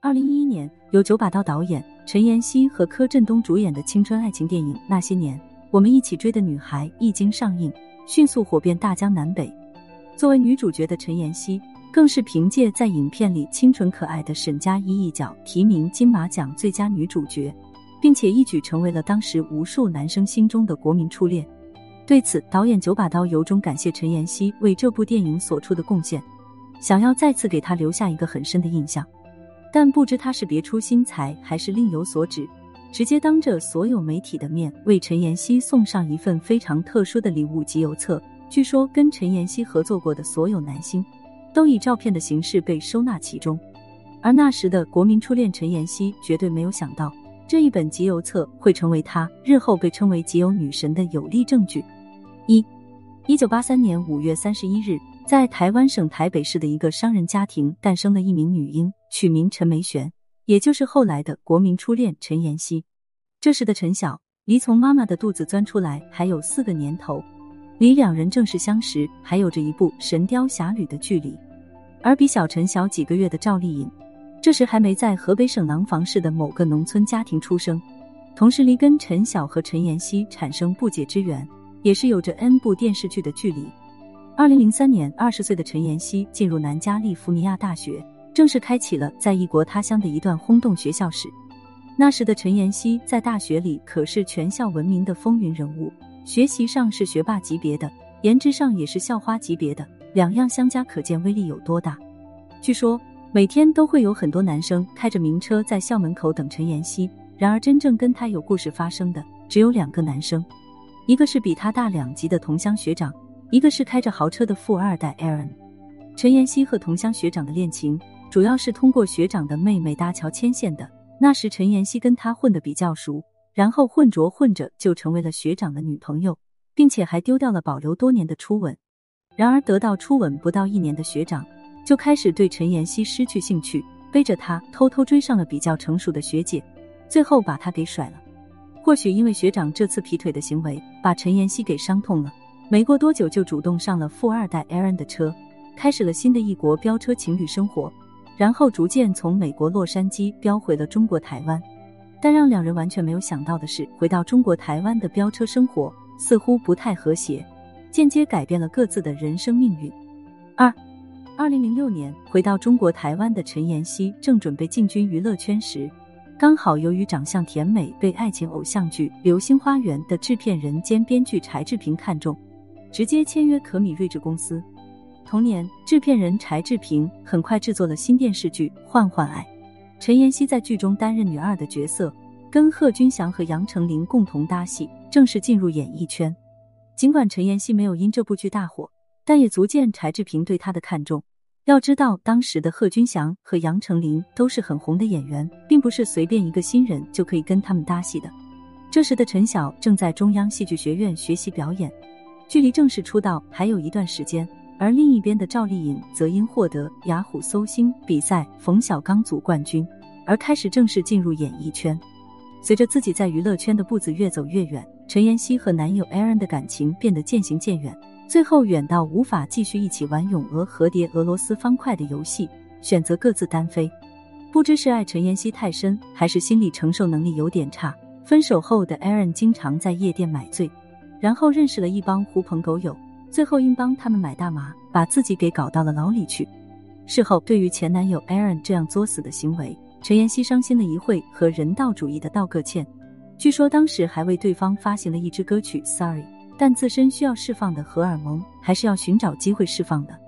二零一一年，由九把刀导演、陈妍希和柯震东主演的青春爱情电影《那些年，我们一起追的女孩》一经上映，迅速火遍大江南北。作为女主角的陈妍希，更是凭借在影片里清纯可爱的沈佳宜一角提名金马奖最佳女主角，并且一举成为了当时无数男生心中的国民初恋。对此，导演九把刀由衷感谢陈妍希为这部电影所出的贡献，想要再次给她留下一个很深的印象。但不知他是别出心裁还是另有所指，直接当着所有媒体的面为陈妍希送上一份非常特殊的礼物集邮册。据说跟陈妍希合作过的所有男星，都以照片的形式被收纳其中。而那时的国民初恋陈妍希绝对没有想到，这一本集邮册会成为她日后被称为集邮女神的有力证据。一，一九八三年五月三十一日。在台湾省台北市的一个商人家庭诞生了一名女婴，取名陈梅璇，也就是后来的国民初恋陈妍希。这时的陈晓离从妈妈的肚子钻出来还有四个年头，离两人正式相识还有着一部《神雕侠侣》的距离。而比小陈小几个月的赵丽颖，这时还没在河北省廊坊市的某个农村家庭出生，同时离跟陈晓和陈妍希产生不解之缘，也是有着 N 部电视剧的距离。二零零三年，二十岁的陈妍希进入南加利福尼亚大学，正式开启了在异国他乡的一段轰动学校史。那时的陈妍希在大学里可是全校闻名的风云人物，学习上是学霸级别的，颜值上也是校花级别的，两样相加，可见威力有多大。据说每天都会有很多男生开着名车在校门口等陈妍希，然而真正跟他有故事发生的只有两个男生，一个是比他大两级的同乡学长。一个是开着豪车的富二代 Aaron，陈妍希和同乡学长的恋情主要是通过学长的妹妹搭桥牵线的。那时陈妍希跟他混得比较熟，然后混着混着就成为了学长的女朋友，并且还丢掉了保留多年的初吻。然而得到初吻不到一年的学长就开始对陈妍希失去兴趣，背着她偷偷追上了比较成熟的学姐，最后把她给甩了。或许因为学长这次劈腿的行为把陈妍希给伤痛了。没过多久，就主动上了富二代 Aaron 的车，开始了新的异国飙车情侣生活。然后逐渐从美国洛杉矶飙回了中国台湾。但让两人完全没有想到的是，回到中国台湾的飙车生活似乎不太和谐，间接改变了各自的人生命运。二，二零零六年回到中国台湾的陈妍希正准备进军娱乐圈时，刚好由于长相甜美，被爱情偶像剧《流星花园》的制片人兼编剧柴智屏看中。直接签约可米睿智公司。同年，制片人柴智屏很快制作了新电视剧《换换爱》，陈妍希在剧中担任女二的角色，跟贺军翔和杨丞琳共同搭戏，正式进入演艺圈。尽管陈妍希没有因这部剧大火，但也足见柴智屏对她的看重。要知道，当时的贺军翔和杨丞琳都是很红的演员，并不是随便一个新人就可以跟他们搭戏的。这时的陈晓正在中央戏剧学院学习表演。距离正式出道还有一段时间，而另一边的赵丽颖则因获得雅虎搜星比赛冯小刚组冠军，而开始正式进入演艺圈。随着自己在娱乐圈的步子越走越远，陈妍希和男友 Aaron 的感情变得渐行渐远，最后远到无法继续一起玩《咏鹅和蝶》俄罗斯方块的游戏，选择各自单飞。不知是爱陈妍希太深，还是心理承受能力有点差，分手后的 Aaron 经常在夜店买醉。然后认识了一帮狐朋狗友，最后因帮他们买大麻，把自己给搞到了牢里去。事后，对于前男友 Aaron 这样作死的行为，陈妍希伤心了一会，和人道主义的道个歉。据说当时还为对方发行了一支歌曲《Sorry》，但自身需要释放的荷尔蒙，还是要寻找机会释放的。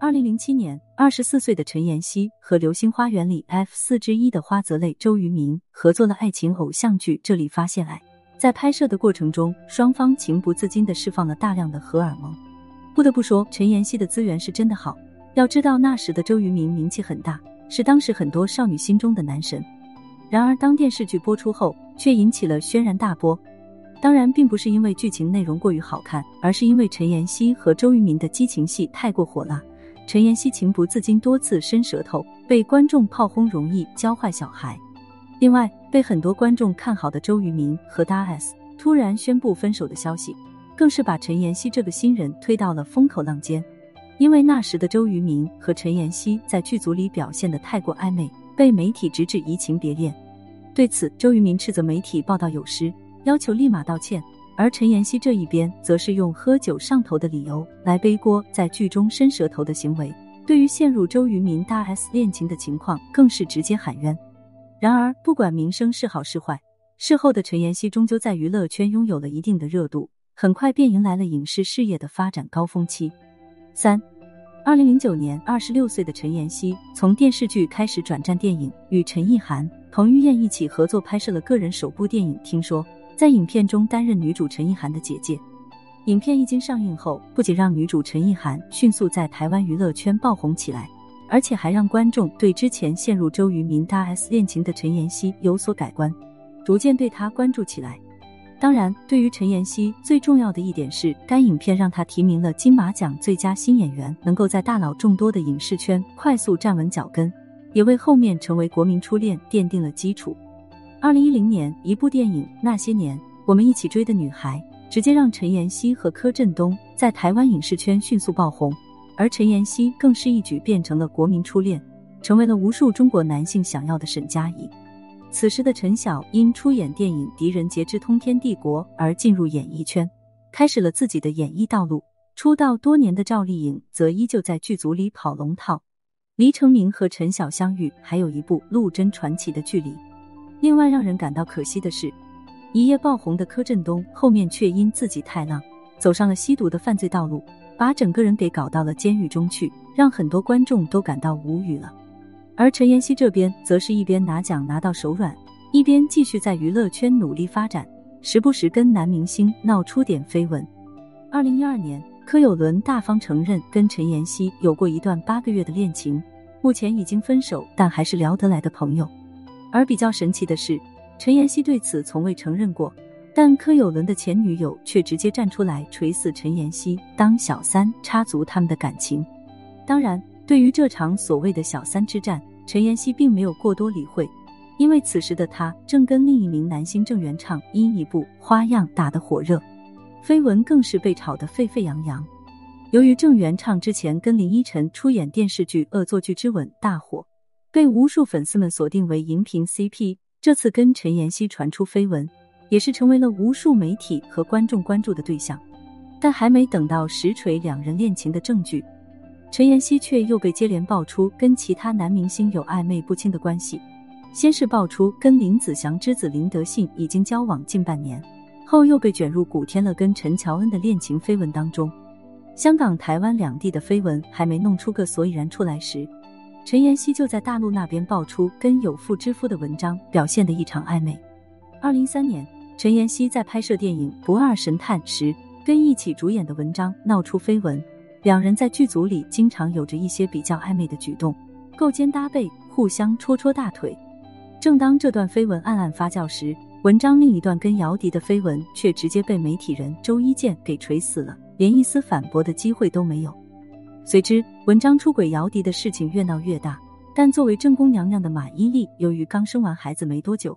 二零零七年，二十四岁的陈妍希和《流星花园》里 F 四之一的花泽类周渝民合作了爱情偶像剧《这里发现爱》。在拍摄的过程中，双方情不自禁地释放了大量的荷尔蒙。不得不说，陈妍希的资源是真的好。要知道那时的周渝民名气很大，是当时很多少女心中的男神。然而，当电视剧播出后，却引起了轩然大波。当然，并不是因为剧情内容过于好看，而是因为陈妍希和周渝民的激情戏太过火辣。陈妍希情不自禁多次伸舌头，被观众炮轰容易教坏小孩。另外，被很多观众看好的周渝民和大 S 突然宣布分手的消息，更是把陈妍希这个新人推到了风口浪尖。因为那时的周渝民和陈妍希在剧组里表现的太过暧昧，被媒体直指移情别恋。对此，周渝民斥责媒体报道有失，要求立马道歉。而陈妍希这一边，则是用喝酒上头的理由来背锅，在剧中伸舌头的行为。对于陷入周渝民大 S 恋情的情况，更是直接喊冤。然而，不管名声是好是坏，事后的陈妍希终究在娱乐圈拥有了一定的热度，很快便迎来了影视事业的发展高峰期。三，二零零九年，二十六岁的陈妍希从电视剧开始转战电影，与陈意涵、彭于晏一起合作拍摄了个人首部电影《听说》。在影片中担任女主陈意涵的姐姐。影片一经上映后，不仅让女主陈意涵迅速在台湾娱乐圈爆红起来，而且还让观众对之前陷入周渝民大 S 恋情的陈妍希有所改观，逐渐对她关注起来。当然，对于陈妍希最重要的一点是，该影片让她提名了金马奖最佳新演员，能够在大佬众多的影视圈快速站稳脚跟，也为后面成为国民初恋奠定了基础。二零一零年，一部电影《那些年，我们一起追的女孩》直接让陈妍希和柯震东在台湾影视圈迅速爆红，而陈妍希更是一举变成了国民初恋，成为了无数中国男性想要的沈佳宜。此时的陈晓因出演电影《狄仁杰之通天帝国》而进入演艺圈，开始了自己的演艺道路。出道多年的赵丽颖则依旧在剧组里跑龙套。黎成明和陈晓相遇，还有一部《陆贞传奇》的距离。另外让人感到可惜的是，一夜爆红的柯震东后面却因自己太浪，走上了吸毒的犯罪道路，把整个人给搞到了监狱中去，让很多观众都感到无语了。而陈妍希这边则是一边拿奖拿到手软，一边继续在娱乐圈努力发展，时不时跟男明星闹出点绯闻。二零一二年，柯有伦大方承认跟陈妍希有过一段八个月的恋情，目前已经分手，但还是聊得来的朋友。而比较神奇的是，陈妍希对此从未承认过，但柯有伦的前女友却直接站出来锤死陈妍希当小三，插足他们的感情。当然，对于这场所谓的小三之战，陈妍希并没有过多理会，因为此时的她正跟另一名男星郑元畅因一部《花样》打得火热，绯闻更是被炒得沸沸扬扬。由于郑元畅之前跟林依晨出演电视剧《恶作剧之吻》大火。被无数粉丝们锁定为荧屏 CP，这次跟陈妍希传出绯闻，也是成为了无数媒体和观众关注的对象。但还没等到实锤两人恋情的证据，陈妍希却又被接连爆出跟其他男明星有暧昧不清的关系。先是爆出跟林子祥之子林德信已经交往近半年，后又被卷入古天乐跟陈乔恩的恋情绯闻当中。香港、台湾两地的绯闻还没弄出个所以然出来时。陈妍希就在大陆那边爆出跟有妇之夫的文章，表现的异常暧昧。二零一三年，陈妍希在拍摄电影《不二神探》时，跟一起主演的文章闹出绯闻，两人在剧组里经常有着一些比较暧昧的举动，勾肩搭背，互相戳戳大腿。正当这段绯闻暗暗发酵时，文章另一段跟姚笛的绯闻却直接被媒体人周一健给锤死了，连一丝反驳的机会都没有。随之，文章出轨姚笛的事情越闹越大。但作为正宫娘娘的马伊琍，由于刚生完孩子没多久，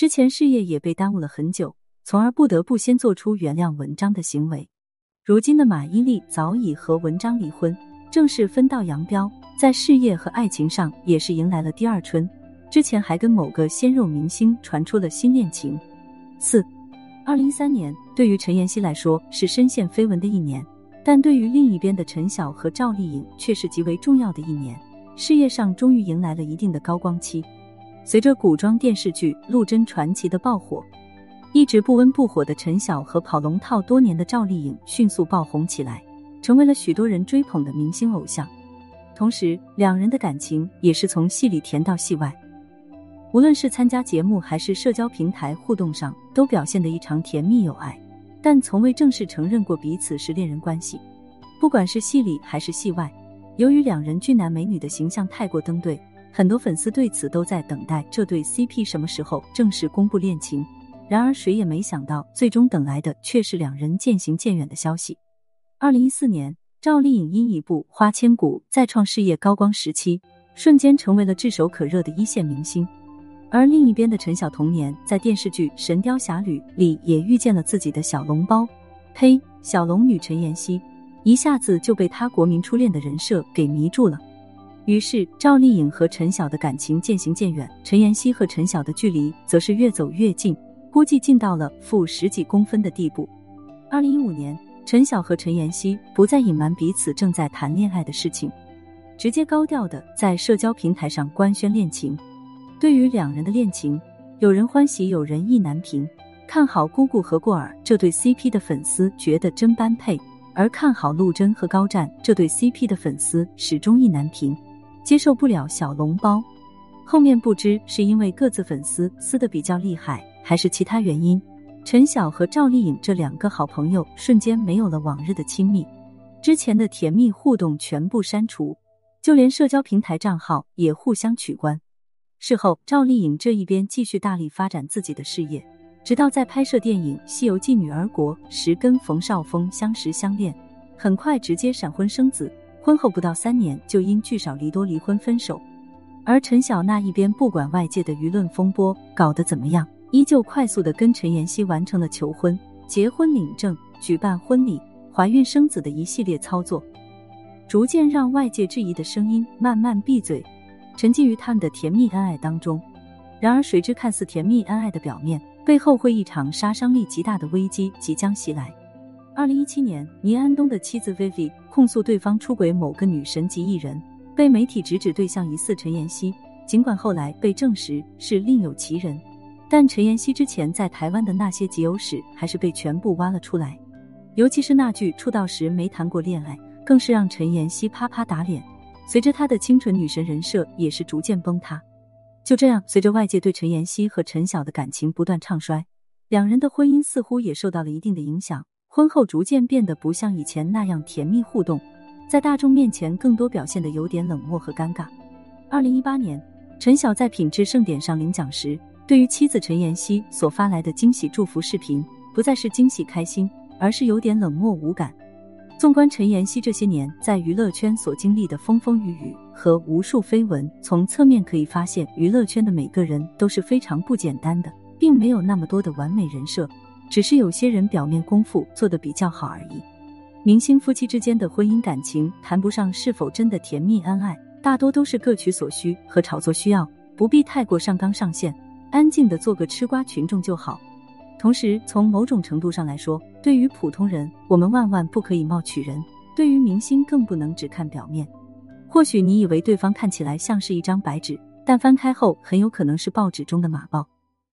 之前事业也被耽误了很久，从而不得不先做出原谅文章的行为。如今的马伊琍早已和文章离婚，正式分道扬镳，在事业和爱情上也是迎来了第二春。之前还跟某个鲜肉明星传出了新恋情。四，二零一三年对于陈妍希来说是深陷绯闻的一年。但对于另一边的陈晓和赵丽颖却是极为重要的一年，事业上终于迎来了一定的高光期。随着古装电视剧《陆贞传奇》的爆火，一直不温不火的陈晓和跑龙套多年的赵丽颖迅速爆红起来，成为了许多人追捧的明星偶像。同时，两人的感情也是从戏里甜到戏外，无论是参加节目还是社交平台互动上，都表现得异常甜蜜有爱。但从未正式承认过彼此是恋人关系，不管是戏里还是戏外，由于两人俊男美女的形象太过登对，很多粉丝对此都在等待这对 CP 什么时候正式公布恋情。然而谁也没想到，最终等来的却是两人渐行渐远的消息。二零一四年，赵丽颖因一部《花千骨》再创事业高光时期，瞬间成为了炙手可热的一线明星。而另一边的陈晓，童年在电视剧《神雕侠侣》里也遇见了自己的小笼包，呸，小龙女陈妍希，一下子就被他国民初恋的人设给迷住了。于是赵丽颖和陈晓的感情渐行渐远，陈妍希和陈晓的距离则是越走越近，估计近到了负十几公分的地步。二零一五年，陈晓和陈妍希不再隐瞒彼此正在谈恋爱的事情，直接高调的在社交平台上官宣恋情。对于两人的恋情，有人欢喜，有人意难平。看好姑姑和过儿这对 CP 的粉丝觉得真般配，而看好陆贞和高湛这对 CP 的粉丝始终意难平。接受不了小笼包，后面不知是因为各自粉丝撕的比较厉害，还是其他原因，陈晓和赵丽颖这两个好朋友瞬间没有了往日的亲密，之前的甜蜜互动全部删除，就连社交平台账号也互相取关。事后，赵丽颖这一边继续大力发展自己的事业，直到在拍摄电影《西游记女儿国》时跟冯绍峰相识相恋，很快直接闪婚生子。婚后不到三年就因聚少离多离婚分手，而陈晓那一边不管外界的舆论风波搞得怎么样，依旧快速的跟陈妍希完成了求婚、结婚领证、举办婚礼、怀孕生子的一系列操作，逐渐让外界质疑的声音慢慢闭嘴，沉浸于他们的甜蜜恩爱当中。然而，谁知看似甜蜜恩爱的表面，背后会一场杀伤力极大的危机即将袭来。二零一七年，倪安东的妻子 Vivi 控诉对方出轨某个女神级艺人，被媒体直指对象疑似陈妍希。尽管后来被证实是另有其人，但陈妍希之前在台湾的那些集邮史还是被全部挖了出来。尤其是那句出道时没谈过恋爱，更是让陈妍希啪啪打脸。随着她的清纯女神人设也是逐渐崩塌。就这样，随着外界对陈妍希和陈晓的感情不断唱衰，两人的婚姻似乎也受到了一定的影响。婚后逐渐变得不像以前那样甜蜜互动，在大众面前更多表现的有点冷漠和尴尬。二零一八年，陈晓在品质盛典上领奖时，对于妻子陈妍希所发来的惊喜祝福视频，不再是惊喜开心，而是有点冷漠无感。纵观陈妍希这些年在娱乐圈所经历的风风雨雨和无数绯闻，从侧面可以发现，娱乐圈的每个人都是非常不简单的，并没有那么多的完美人设。只是有些人表面功夫做得比较好而已。明星夫妻之间的婚姻感情谈不上是否真的甜蜜恩爱，大多都是各取所需和炒作需要，不必太过上纲上线，安静的做个吃瓜群众就好。同时，从某种程度上来说，对于普通人，我们万万不可以貌取人；对于明星，更不能只看表面。或许你以为对方看起来像是一张白纸，但翻开后很有可能是报纸中的马报。